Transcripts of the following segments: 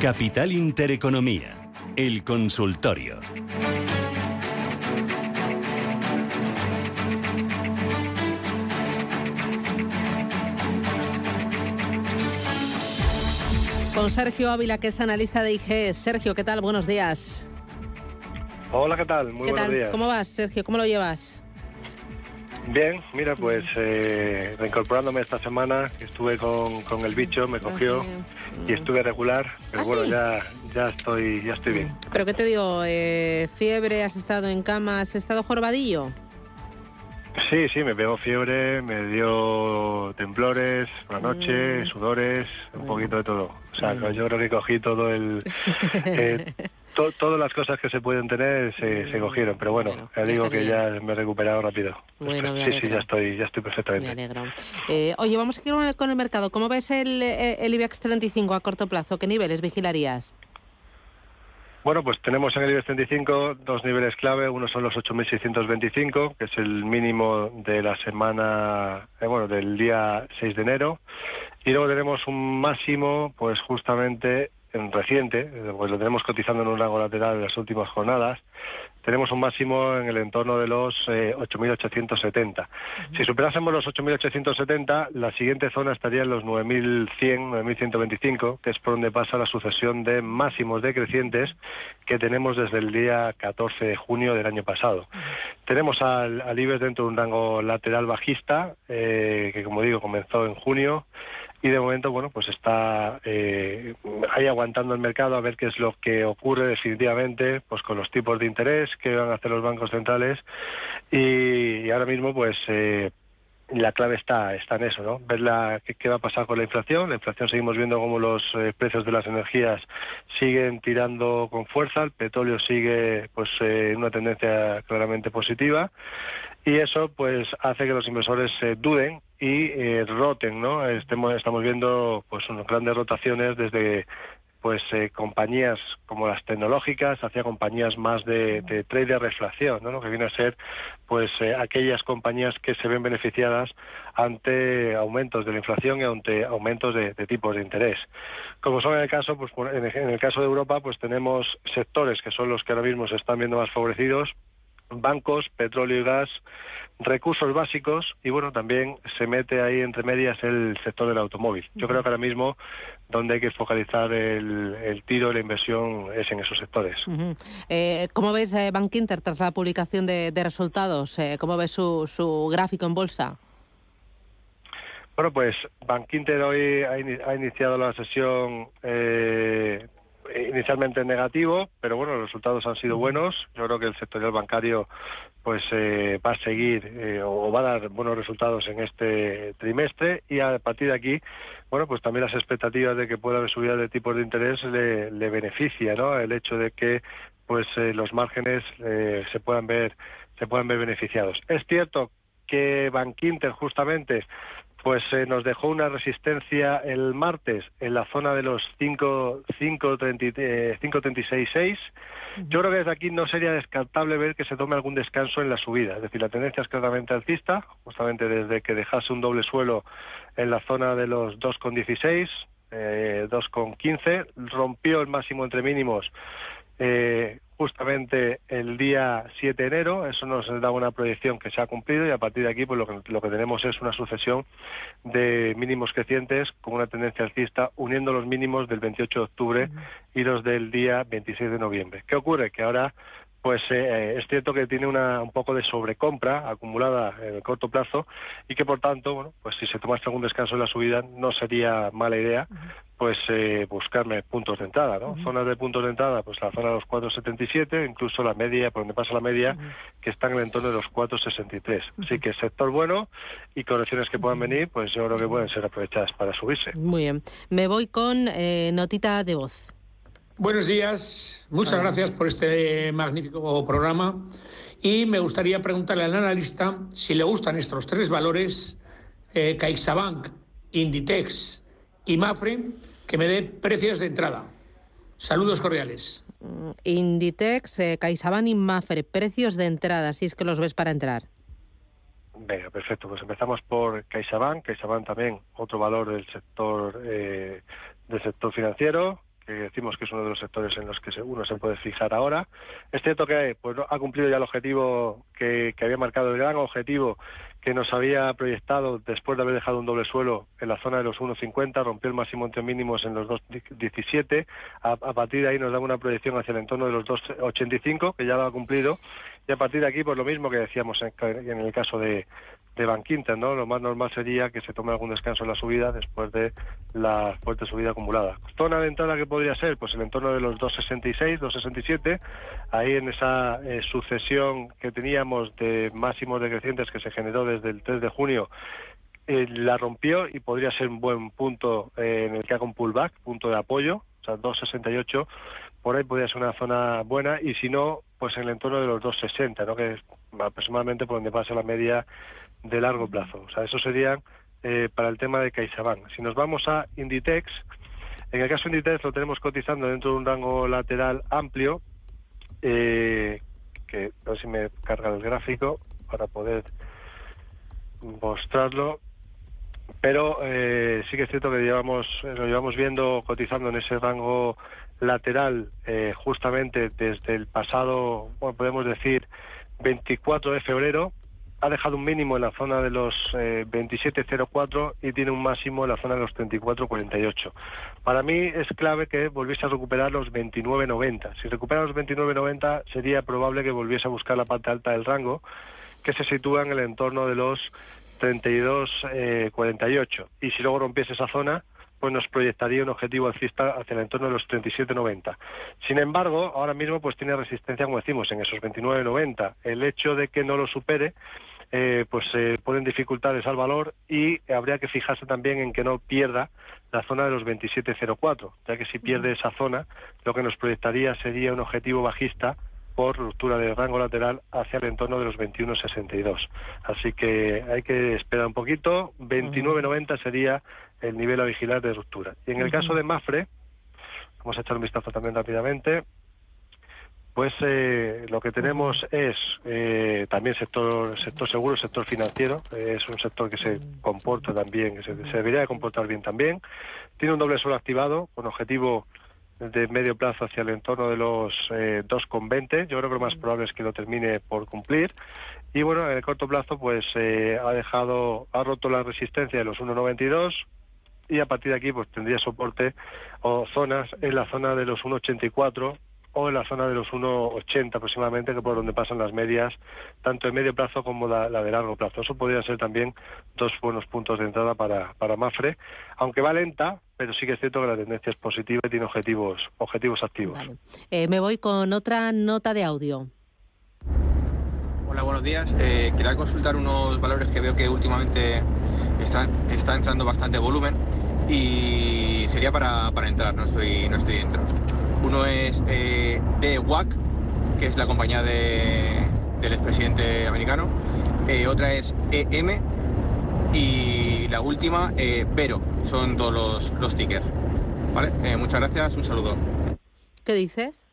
Capital Intereconomía, el consultorio. Con Sergio Ávila, que es analista de IG. Sergio, ¿qué tal? Buenos días. Hola, ¿qué tal? Muy ¿Qué buenos tal? días. ¿Cómo vas, Sergio? ¿Cómo lo llevas? Bien, mira, pues eh, reincorporándome esta semana, estuve con, con el bicho, me cogió y estuve regular, pero ¿Ah, bueno, sí? ya, ya estoy, ya estoy bien. ¿Pero qué te digo? Eh, ¿Fiebre? ¿Has estado en cama? ¿Has estado jorobadillo? Sí, sí, me pegó fiebre, me dio temblores por la noche, Mm. sudores, un poquito de todo. O sea, Bueno. yo creo que cogí todo el... eh, to- todas las cosas que se pueden tener se, se cogieron, pero bueno, Bueno, ya digo que bien. ya me he recuperado rápido. Bueno, me sí, sí, ya estoy, ya estoy Me perfectamente. alegro. Eh, oye, vamos a ir con el, con el mercado. ¿Cómo ves el, eh, el IBEX 35 a corto plazo? ¿Qué niveles vigilarías? Bueno, pues tenemos en el IBEX 35 dos niveles clave. Uno son los 8.625, que es el mínimo de la semana, eh, bueno, del día 6 de enero. Y luego tenemos un máximo, pues justamente en reciente, eh, pues lo tenemos cotizando en un rango lateral en las últimas jornadas. Tenemos un máximo en el entorno de los eh, 8.870. Si superásemos los 8.870, la siguiente zona estaría en los 9.100, 9.125, que es por donde pasa la sucesión de máximos decrecientes que tenemos desde el día 14 de junio del año pasado. Tenemos al, al IBEX dentro de un rango lateral bajista, eh, que como digo comenzó en junio, y de momento, bueno, pues está eh, ahí aguantando el mercado a ver qué es lo que ocurre definitivamente, pues con los tipos de interés que van a hacer los bancos centrales y, ahora mismo, pues eh, la clave está está en eso, ¿no? Ver la, qué, qué va a pasar con la inflación. La inflación seguimos viendo cómo los eh, precios de las energías siguen tirando con fuerza, el petróleo sigue pues eh, en una tendencia claramente positiva y eso pues hace que los inversores eh, duden y eh, roten, ¿no? Estamos viendo pues unas grandes rotaciones desde pues eh, compañías como las tecnológicas hacia compañías más de, de trade de reflación, ¿no? Que viene a ser pues eh, aquellas compañías que se ven beneficiadas ante aumentos de la inflación y ante aumentos de, tipos de interés. Como son en el caso, pues en el caso de Europa, pues tenemos sectores que son los que ahora mismo se están viendo más favorecidos, bancos, petróleo y gas, recursos básicos y bueno, también se mete ahí entre medias el sector del automóvil. Yo creo que ahora mismo donde hay que focalizar el, el tiro y la inversión es en esos sectores. Ujú. Eh, ¿Cómo ves eh, Bank Inter tras la publicación de, de resultados? Eh, ¿Cómo ves su, su gráfico en bolsa? Bueno, pues Bank Inter hoy ha, ini- ha iniciado la sesión eh, inicialmente en negativo, pero bueno, los resultados han sido buenos. Yo creo que el sectorial bancario pues eh, va a seguir eh, o va a dar buenos resultados en este trimestre y a partir de aquí, bueno, pues también las expectativas de que pueda haber subida de tipos de interés le, le beneficia, ¿no? El hecho de que pues eh, los márgenes eh, se puedan ver se puedan ver beneficiados. Es cierto que Bank Inter justamente pues eh, nos dejó una resistencia el martes en la zona de los 5 5.36.6. Yo creo que desde aquí no sería descartable ver que se tome algún descanso en la subida. Es decir, la tendencia es claramente alcista, justamente desde que dejase un doble suelo en la zona de los 2,16, eh, 2,15, rompió el máximo entre mínimos eh, justamente el día 7 de enero. Eso nos da una proyección que se ha cumplido y a partir de aquí pues lo que, lo que tenemos es una sucesión de mínimos crecientes con una tendencia alcista uniendo los mínimos del 28 de octubre y los del día 26 de noviembre. ¿Qué ocurre? Que ahora pues eh, es cierto que tiene una, un poco de sobrecompra acumulada en el corto plazo y que por tanto, bueno, pues si se tomase algún descanso en la subida no sería mala idea pues eh, buscarme puntos de entrada, ¿no? Zonas de puntos de entrada, pues la zona de los 4,77, incluso la media, por donde pasa la media, que está en el entorno de los 4,63. Así que sector bueno y correcciones que puedan venir, pues yo creo que pueden ser aprovechadas para subirse. Muy bien. Me voy con eh, notita de voz. Buenos días, muchas gracias por este magnífico programa y me gustaría preguntarle al analista si le gustan estos tres valores, eh, CaixaBank, Inditex y Mafre, que me dé precios de entrada. Saludos cordiales. Mm, Inditex, eh, CaixaBank y Mafre, precios de entrada, si es que los ves para entrar. Venga, perfecto. Pues empezamos por CaixaBank. CaixaBank también otro valor del sector eh, del sector financiero que decimos que es uno de los sectores en los que uno se puede fijar ahora. Es cierto que pues, ha cumplido ya el objetivo que, había marcado, el gran objetivo que nos había proyectado después de haber dejado un doble suelo en la zona de los 1,50, rompió el máximo entre mínimos en los 2,17. A, a partir de ahí nos da una proyección hacia el entorno de los 2,85, que ya lo ha cumplido. Y a partir de aquí, pues lo mismo que decíamos en, el caso de, de ¿no? Lo más normal sería que se tome algún descanso en la subida después de la fuerte subida acumulada. Zona de entrada que podría ser, pues el entorno de los 2,66, 2,67, ahí en esa eh, sucesión que teníamos de máximos decrecientes que se generó desde el 3 de junio, eh, la rompió y podría ser un buen punto eh, en el que haga un pullback, punto de apoyo, o sea, 2,68, por ahí podría ser una zona buena y si no, pues en el entorno de los 2,60, ¿no? que es aproximadamente por donde pasa la media de largo plazo. O sea, eso sería eh, para el tema de CaixaBank. Si nos vamos a Inditex, en el caso de Inditex lo tenemos cotizando dentro de un rango lateral amplio, eh, que a ver si me carga el gráfico para poder mostrarlo. Pero eh, sí que es cierto que llevamos, lo llevamos viendo cotizando en ese rango lateral eh, justamente desde el pasado, bueno, podemos decir, 24 de febrero ha dejado un mínimo en la zona de los eh, 27.04 y tiene un máximo en la zona de los 34.48. Para mí es clave que volviese a recuperar los 29.90. Si recupera los 29.90 sería probable que volviese a buscar la parte alta del rango, que se sitúa en el entorno de los 32.48. y si luego rompiese esa zona, pues nos proyectaría un objetivo alcista hacia el entorno de los 37.90. Sin embargo, ahora mismo pues tiene resistencia, como decimos, en esos 29.90. El hecho de que no lo supere eh, pues se eh, ponen dificultades al valor y habría que fijarse también en que no pierda la zona de los 27.04, ya que si pierde esa zona, lo que nos proyectaría sería un objetivo bajista por ruptura de rango lateral hacia el entorno de los 21.62. Así que hay que esperar un poquito. 29.90 sería el nivel a vigilar de ruptura. Y en el caso de Mafre, vamos a echar un vistazo también rápidamente, pues eh, lo que tenemos es eh, también sector sector seguro, sector financiero, eh, es un sector que se comporta también, que se, se, debería de comportar bien también. Tiene un doble suelo activado con objetivo de medio plazo hacia el entorno de los eh, 2,20. Yo creo que lo más probable es que lo termine por cumplir. Y bueno, en el corto plazo, pues eh, ha dejado, ha roto la resistencia de los 1,92 y a partir de aquí, pues tendría soporte o zonas en la zona de los 1,84 o en la zona de los 1,80 aproximadamente, que por donde pasan las medias, tanto de medio plazo como la, la, de largo plazo. Eso podría ser también dos buenos puntos de entrada para, para Mafre, aunque va lenta, pero sí que es cierto que la tendencia es positiva y tiene objetivos, objetivos activos. Vale. Eh, me voy con otra nota de audio. Hola, buenos días. Eh, quería consultar unos valores que veo que últimamente está, está entrando bastante volumen y sería para, para entrar, no estoy, no estoy dentro. Uno es eh, DWAC, que es la compañía de, del expresidente americano. Eh, otra es EM. Y la última, eh, Vero. Son todos los, los tickers. ¿Vale? Eh, muchas gracias, un saludo. ¿Qué dices?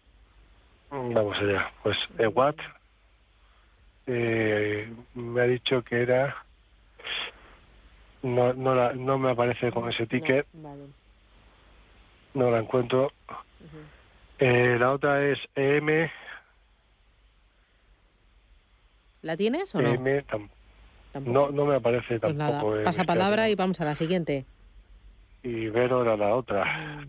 Vamos allá. Pues EWAT me ha dicho que era... No, no, la, no me aparece con ese ticket. No, vale. no la encuentro. Uh -huh. Eh, la otra es EM. ¿La tienes o no? EM no, no me aparece pues tampoco. Nada. Pasa palabra y vamos a la siguiente. Y Vero era la otra.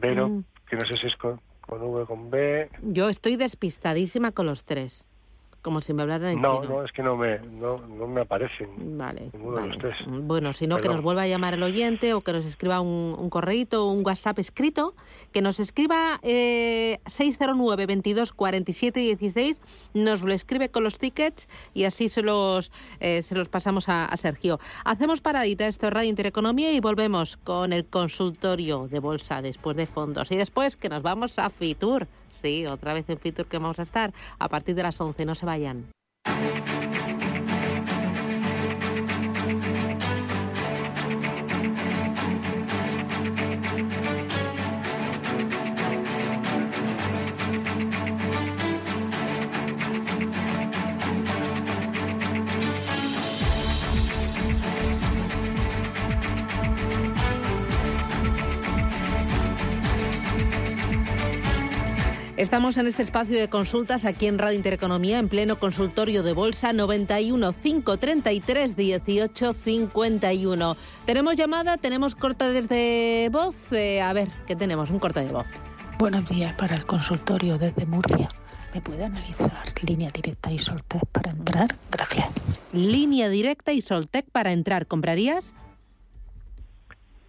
Vero, mm. que no sé si es con, con V con B. Yo estoy despistadísima con los tres. Como si me hablaran en No, chino. no, es que no me, no, no me aparecen. Vale, Ninguno de tres. Bueno, si no, que nos vuelva a llamar el oyente o que nos escriba un, un correíto o un WhatsApp escrito, que nos escriba eh, 609 22 47 16, nos lo escribe con los tickets y así se los, eh, se los pasamos a, a Sergio. Hacemos paradita, esto es Radio Intereconomía y volvemos con el consultorio de bolsa después de fondos y después que nos vamos a Fitur. Sí, otra vez en Fitur que vamos a estar a partir de las 11, no se vayan. Estamos en este espacio de consultas aquí en Radio Intereconomía, en pleno consultorio de bolsa 91 533 18 51. Tenemos llamada, tenemos corte desde voz. Eh, a ver, ¿qué tenemos? Un corte de voz. Buenos días para el consultorio desde Murcia. ¿Me puede analizar línea directa y sorteo para entrar? Gracias. Línea directa y Soltec para entrar. ¿Comprarías?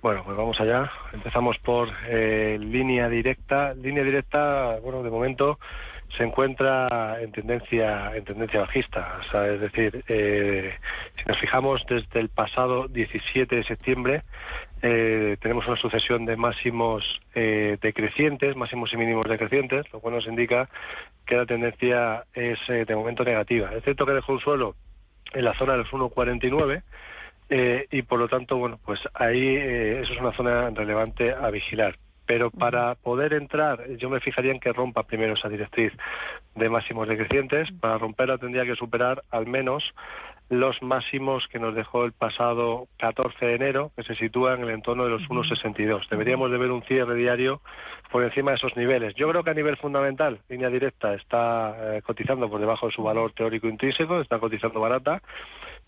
Bueno, pues vamos allá. Empezamos por eh, línea directa. Línea directa, bueno, de momento se encuentra en tendencia en tendencia bajista. O sea, es decir, eh, si nos fijamos desde el pasado 17 de septiembre, eh, tenemos una sucesión de máximos eh, decrecientes, máximos y mínimos decrecientes, lo cual nos indica que la tendencia es eh, de momento negativa. Es cierto que dejó un suelo en la zona de los 1,49 eh, y por lo tanto, bueno, pues ahí eh, eso es una zona relevante a vigilar. Pero para poder entrar, yo me fijaría en que rompa primero esa directriz de máximos decrecientes. Para romperla tendría que superar al menos los máximos que nos dejó el pasado 14 de enero, que se sitúan en el entorno de los 1,62. Deberíamos de ver un cierre diario por encima de esos niveles. Yo creo que a nivel fundamental, línea directa está eh, cotizando por debajo de su valor teórico intrínseco, está cotizando barata.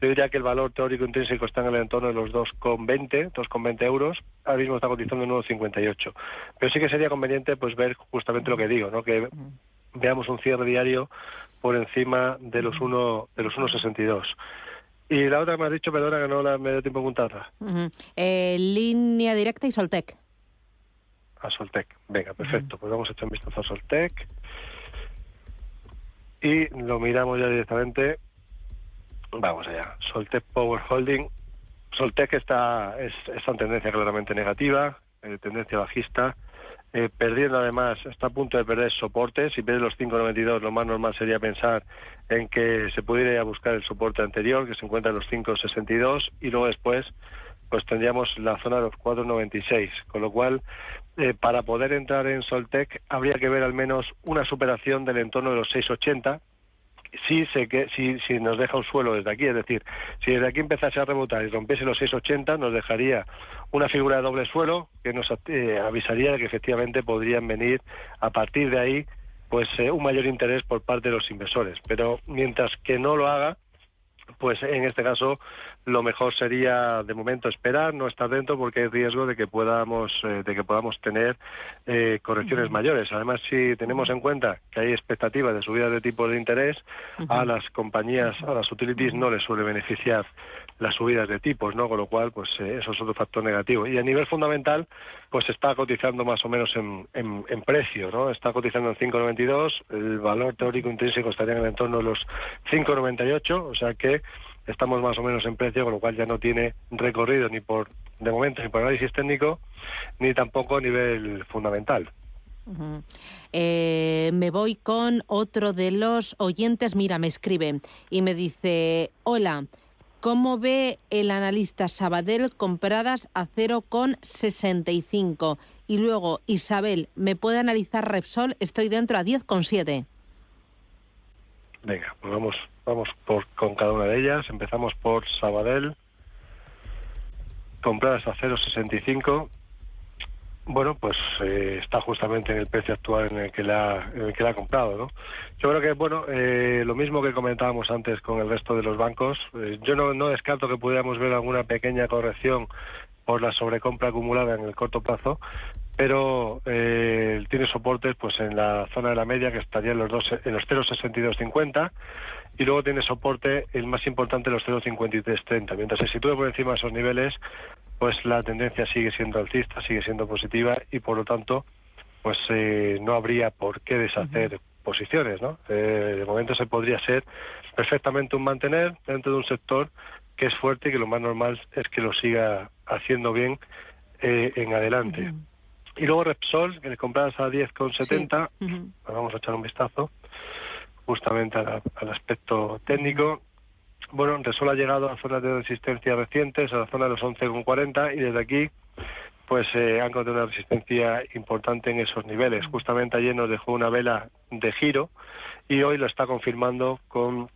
Yo diría que el valor teórico intrínseco está en el entorno de los 2,20, 2,20 euros. Ahora mismo está cotizando en 1,58. Pero sí que sería conveniente pues ver justamente lo que digo, ¿no? Que veamos un cierre diario por encima de los 1 de los 1,62. Y la otra que me has dicho, perdona que no la, me dio tiempo a apuntarla. Eh, línea directa y Soltec. a Soltec. Venga, perfecto. Pues vamos a echar un vistazo a Soltec. Y lo miramos ya directamente. Vamos allá. Soltec Power Holding. Soltec está, es, está en tendencia claramente negativa, eh, tendencia bajista. eh, perdiendo además, está a punto de perder soportes. Si pierde los 5,92, lo más normal sería pensar en que se pudiera ir a buscar el soporte anterior, que se encuentra en los 5,62, y luego después pues tendríamos la zona de los 4,96. Con lo cual, eh, para poder entrar en Soltec, habría que ver al menos una superación del entorno de los 6,80 si, se que, si, si nos deja un suelo desde aquí, es decir, si desde aquí empezase a rebotar y rompiese los 6,80, nos dejaría una figura de doble suelo que nos eh, avisaría de que efectivamente podrían venir a partir de ahí pues eh, un mayor interés por parte de los inversores. Pero mientras que no lo haga, pues en este caso lo mejor sería de momento esperar, no estar dentro porque hay riesgo de que podamos eh, de que podamos tener eh, correcciones mayores. Además, si tenemos en cuenta que hay expectativas de subida de tipo de interés, a las compañías, a las utilities no les suele beneficiar las subidas de tipos, ¿no? Con lo cual, pues eh, eso es otro factor negativo. Y a nivel fundamental, pues está cotizando más o menos en, en, en precio, ¿no? Está cotizando en 5,92, el valor teórico intrínseco estaría en el entorno de los 5,98, o sea que estamos más o menos en precio, con lo cual ya no tiene recorrido ni por, de momento, ni por análisis técnico, ni tampoco a nivel fundamental. Eh, me voy con otro de los oyentes. Mira, me escribe y me dice, hola, ¿cómo ve el analista Sabadell compradas a 0,65? Y luego, Isabel, ¿me puede analizar Repsol? Estoy dentro a 10,7. Venga, pues vamos, vamos por, Empezamos por Sabadell, compradas a 0,65. Bueno, pues eh, está justamente en el precio actual en el que la, en el que la ha comprado, ¿no? Yo creo que, bueno, eh, lo mismo que comentábamos antes con el resto de los bancos, eh, yo no, no descarto que pudiéramos ver alguna pequeña corrección por la sobrecompra acumulada en el corto plazo, pero tiene soportes pues en la zona de la media que estaría en los dos en los 0,6250 y luego tiene soporte el más importante los 0,5330 mientras se sitúe por encima de esos niveles pues la tendencia sigue siendo alcista sigue siendo positiva y por lo tanto pues eh, no habría por qué deshacer posiciones no eh, de momento se podría ser perfectamente un mantener dentro de un sector que es fuerte y que lo más normal es que lo siga haciendo bien eh, en adelante. Y luego Repsol, que le compras a 10,70, pues vamos a echar un vistazo justamente al aspecto técnico. Bueno, Repsol ha llegado a zonas de resistencia recientes, a la zona de los 11,40 y desde aquí pues eh, han encontrado una resistencia importante en esos niveles. Justamente ayer nos dejó una vela de giro y hoy lo está confirmando con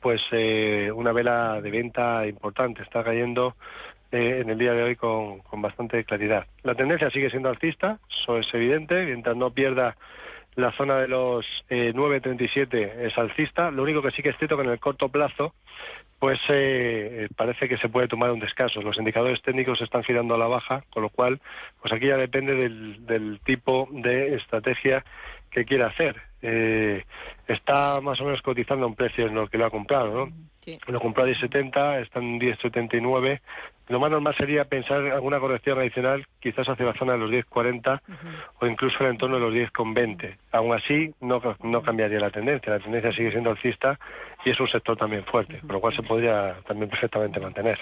pues eh, una vela de venta importante. Está cayendo eh, en el día de hoy con, con bastante claridad. La tendencia sigue siendo alcista, eso es evidente, mientras no pierda la zona de los eh, 9.37 es alcista. Lo único que sí que es cierto que en el corto plazo, pues eh, parece que se puede tomar un descanso. Los indicadores técnicos se están girando a la baja, con lo cual, pues aquí ya depende del, del tipo de estrategia que quiera hacer. Eh, está más o menos cotizando un precio en lo que lo ha comprado, ¿no? Sí. Lo compró a 10.70, está en 10.79. Lo más normal sería pensar alguna corrección adicional, quizás hacia la zona de los 10.40 o incluso en el entorno de los 10.20. Aún así, no, no cambiaría la tendencia. La tendencia sigue siendo alcista y es un sector también fuerte, por lo cual se podría también perfectamente mantener.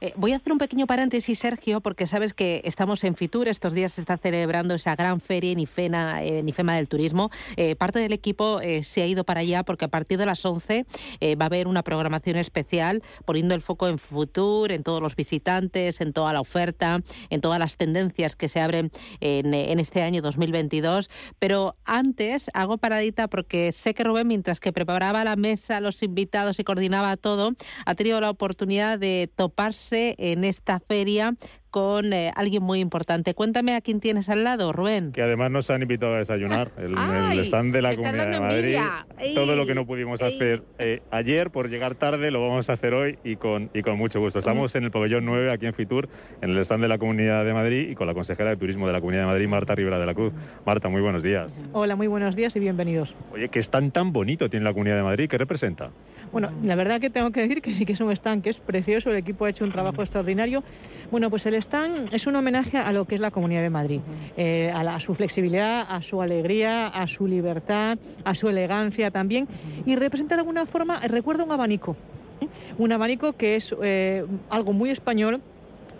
Eh, voy a hacer un pequeño paréntesis, Sergio, porque sabes que estamos en Fitur. Estos días se está celebrando esa gran feria en IFEMA, en IFEMA del Turismo. Eh, parte del equipo eh, se ha ido para allá porque a partir de las 11 eh, va a haber una programación especial poniendo el foco en Futur, en todos los visitantes, en toda la oferta, en todas las tendencias que se abren en, en este año 2022. Pero antes hago paradita porque sé que Rubén, mientras que preparaba la mesa, los invitados y coordinaba todo, ha tenido la oportunidad de toparse en esta feria con eh, alguien muy importante. Cuéntame a quién tienes al lado, Rubén. Que además nos han invitado a desayunar. El, el stand de la Comunidad de Madrid. Ey, todo lo que no pudimos ey. hacer eh, ayer por llegar tarde lo vamos a hacer hoy y con, y con mucho gusto. Estamos en el pabellón 9 aquí en Fitur, en el stand de la Comunidad de Madrid y con la consejera de Turismo de la Comunidad de Madrid, Marta Rivera de la Cruz. Marta, muy buenos días. Hola, muy buenos días y bienvenidos. Oye, ¿qué stand tan bonito tiene la Comunidad de Madrid? ¿Qué representa? Bueno, la verdad que tengo que decir que sí que es un stand que es precioso, el equipo ha hecho un trabajo extraordinario. Bueno, pues el es un homenaje a lo que es la Comunidad de Madrid, eh, a, la, a, su flexibilidad, a su alegría, a su libertad, a su elegancia también, y representa de alguna forma, recuerda un abanico, ¿eh? un abanico que es eh, algo muy español,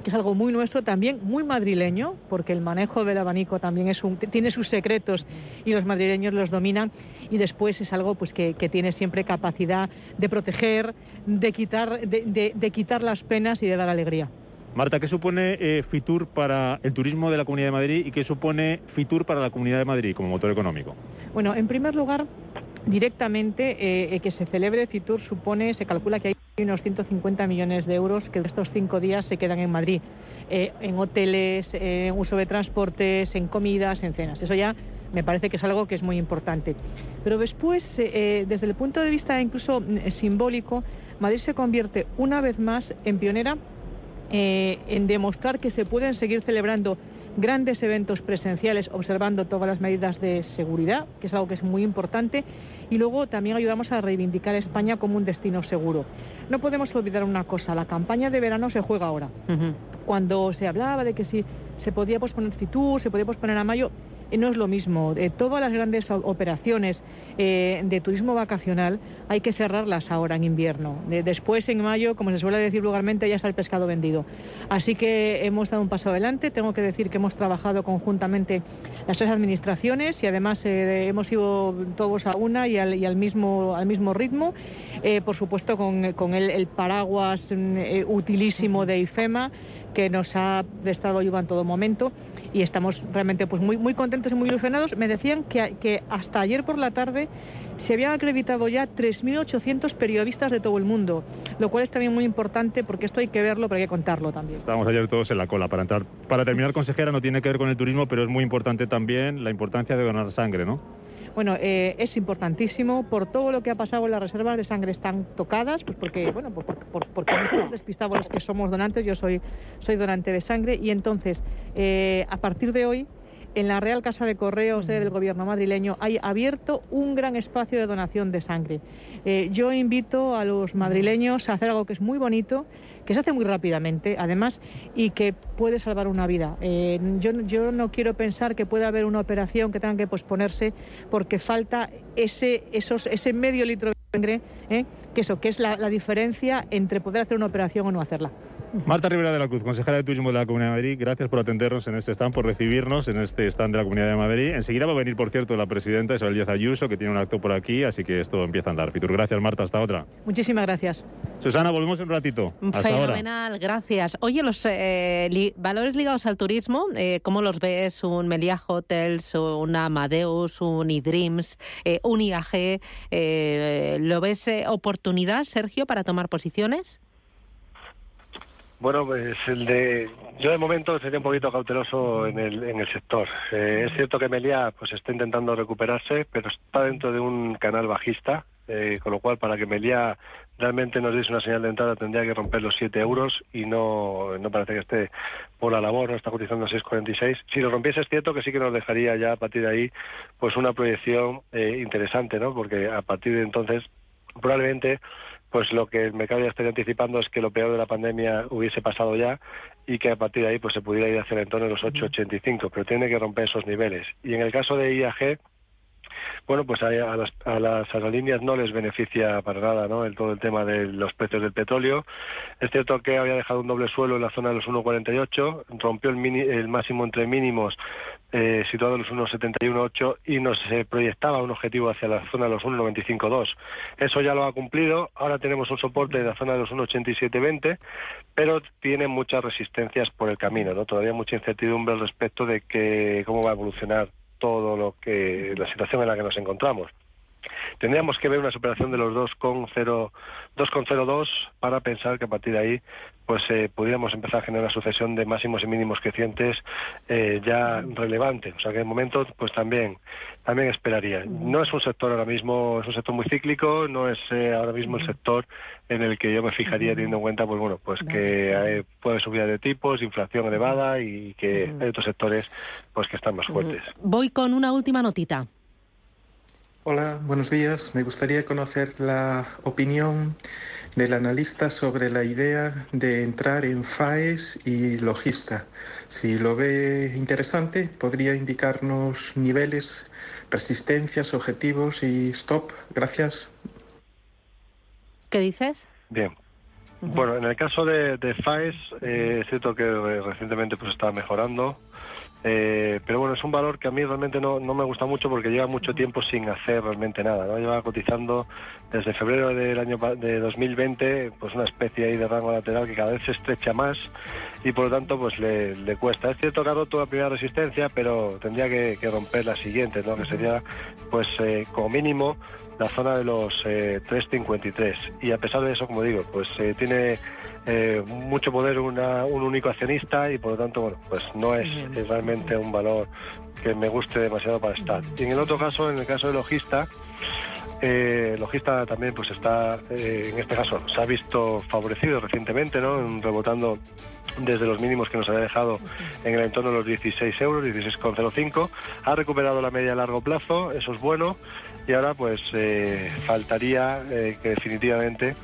que es algo muy nuestro, también muy madrileño, porque el manejo del abanico también es un, tiene sus secretos y los madrileños los dominan, y después es algo pues, que, que tiene siempre capacidad de proteger, de quitar, de, de, de quitar las penas y de dar alegría. Marta, ¿qué supone eh, Fitur para el turismo de la Comunidad de Madrid y qué supone Fitur para la Comunidad de Madrid como motor económico? Bueno, en primer lugar, directamente eh, que se celebre Fitur supone, se calcula que hay unos 150 millones de euros que estos cinco días se quedan en Madrid, eh, en hoteles, en uso de transportes, en comidas, en cenas. Eso ya me parece que es algo que es muy importante. Pero después, eh, desde el punto de vista incluso eh, simbólico, Madrid se convierte una vez más en pionera eh, en demostrar que se pueden seguir celebrando grandes eventos presenciales observando todas las medidas de seguridad, que es algo que es muy importante, y luego también ayudamos a reivindicar a España como un destino seguro. No podemos olvidar una cosa, la campaña de verano se juega ahora. Uh -huh. Cuando se hablaba de que si se podía posponer Fitur, se podía posponer a mayo, no es lo mismo. Eh, todas las grandes operaciones eh, de turismo vacacional hay que cerrarlas ahora en invierno. De, después, en mayo, como se suele decir vulgarmente, ya está el pescado vendido. Así que hemos dado un paso adelante. Tengo que decir que hemos trabajado conjuntamente las tres administraciones y además eh, hemos ido todos a una y al, mismo, al mismo ritmo. Eh, por supuesto, con, el, paraguas eh, utilísimo de IFEMA que nos ha prestado ayuda en todo momento y estamos realmente pues muy, muy contentos y muy ilusionados. Me decían que, que hasta ayer por la tarde se habían acreditado ya 3.800 periodistas de todo el mundo, lo cual es también muy importante porque esto hay que verlo, pero hay que contarlo también. Estábamos ayer todos en la cola para entrar. Para terminar, consejera, no tiene que ver con el turismo, pero es muy importante también la importancia de donar sangre, ¿no? Bueno, eh, es importantísimo por todo lo que ha pasado. Las reservas de sangre están tocadas, pues porque, bueno, por, por, porque los que somos donantes. Yo soy, soy donante de sangre y entonces, eh, a partir de hoy, en la Real Casa de Correos del Gobierno madrileño hay abierto un gran espacio de donación de sangre. Eh, yo invito a los madrileños a hacer algo que es muy bonito, que se hace muy rápidamente, además, y que puede salvar una vida. Eh, yo, yo no quiero pensar que pueda haber una operación que tenga que posponerse porque falta ese, esos, ese medio litro de sangre, ¿eh? que eso, que es la, la diferencia entre poder hacer una operación o no hacerla. Marta Rivera de la Cruz, consejera de Turismo de la Comunidad de Madrid, gracias por atendernos en este stand, por recibirnos en este stand de la Comunidad de Madrid. Enseguida va a venir, por cierto, la presidenta Isabel Díaz Ayuso, que tiene un acto por aquí, así que esto empieza a andar. Fitur, gracias Marta, hasta otra. Muchísimas gracias. Susana, volvemos en un ratito. Hasta Fenomenal, gracias. Oye, los eh, valores ligados al turismo, eh, ¿cómo los ves? Un Meliá Hotels, un Amadeus, un eDreams, eh, un IAG, ¿lo ves oportunidad, Sergio, para tomar posiciones? Bueno, pues el de yo de momento sería un poquito cauteloso en el, en el sector. Eh, es cierto que Melia pues está intentando recuperarse, pero está dentro de un canal bajista, eh, con lo cual para que Melia realmente nos diese una señal de entrada tendría que romper los 7 euros y no, no parece que esté por la labor, no está cotizando a 6,46. Si lo rompiese es cierto que sí que nos dejaría ya a partir de ahí pues una proyección eh, interesante, ¿no? Porque a partir de entonces probablemente pues lo que el mercado ya estaría anticipando es que lo peor de la pandemia hubiese pasado ya y que a partir de ahí pues se pudiera ir hacia el entorno de los 8,85, pero tiene que romper esos niveles. Y en el caso de IAG, bueno, pues a, las, a, las, aerolíneas no les beneficia para nada ¿no? el, todo el tema de los precios del petróleo. Es cierto que había dejado un doble suelo en la zona de los 1,48, rompió el, el máximo entre mínimos eh, situado en los 1,71,8 y nos se proyectaba un objetivo hacia la zona de los 1,95,2. Eso ya lo ha cumplido. Ahora tenemos un soporte en la zona de los 1,87,20, pero tiene muchas resistencias por el camino. ¿no? Todavía mucha incertidumbre al respecto de que cómo va a evolucionar todo lo que la situación en la que nos encontramos. Tendríamos que ver una superación de los 2,02 para pensar que a partir de ahí pues eh, pudiéramos empezar a generar una sucesión de máximos y mínimos crecientes eh, ya relevante. O sea que en momento pues también también esperaría. No es un sector ahora mismo, es un sector muy cíclico, no es eh, ahora mismo el sector en el que yo me fijaría teniendo en cuenta pues bueno pues que puede subir de tipos, inflación elevada y que hay otros sectores pues que están más fuertes. Voy con una última notita. Hola, buenos días. Me gustaría conocer la opinión del analista sobre la idea de entrar en FAES y Logista. Si lo ve interesante, podría indicarnos niveles, resistencias, objetivos y stop. Gracias. ¿Qué dices? Bien. Bueno, en el caso de, FAES, eh, es cierto que recientemente pues está mejorando. Eh, pero bueno, es un valor que a mí realmente no, no me gusta mucho porque lleva mucho tiempo sin hacer realmente nada. ¿no? Lleva cotizando desde febrero del año de 2020 pues una especie ahí de rango lateral que cada vez se estrecha más y por lo tanto pues le, le cuesta. Es cierto que ha roto la primera resistencia, pero tendría que, romper la siguiente, ¿no? que sería pues eh, como mínimo la zona de los 3.53. Eh, y a pesar de eso, como digo, pues eh, tiene eh, mucho poder una, un único accionista y por lo tanto, bueno, pues no es, realmente un valor que me guste demasiado para estar. Y en el otro caso, en el caso de Logista, Logista también pues está, en este caso, se ha visto favorecido recientemente, ¿no? Rebotando desde los mínimos que nos había dejado en el entorno de los 16 euros, 16,05. Ha recuperado la media a largo plazo, eso es bueno, y ahora pues eh, faltaría eh, que definitivamente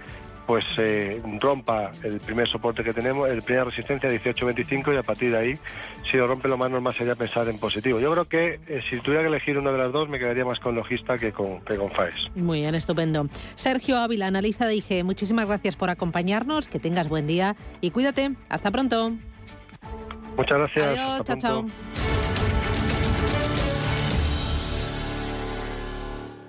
pues eh, rompa el primer soporte que tenemos, el primera resistencia 18.25 y a partir de ahí, si lo rompe lo más normal sería pensar en positivo. Yo creo que si tuviera que elegir una de las dos me quedaría más con Logista que con, que con FAES. Muy bien, estupendo. Sergio Ávila, analista de IG, muchísimas gracias por acompañarnos, que tengas buen día y cuídate. Hasta pronto. Muchas gracias. Adiós, chao, chao.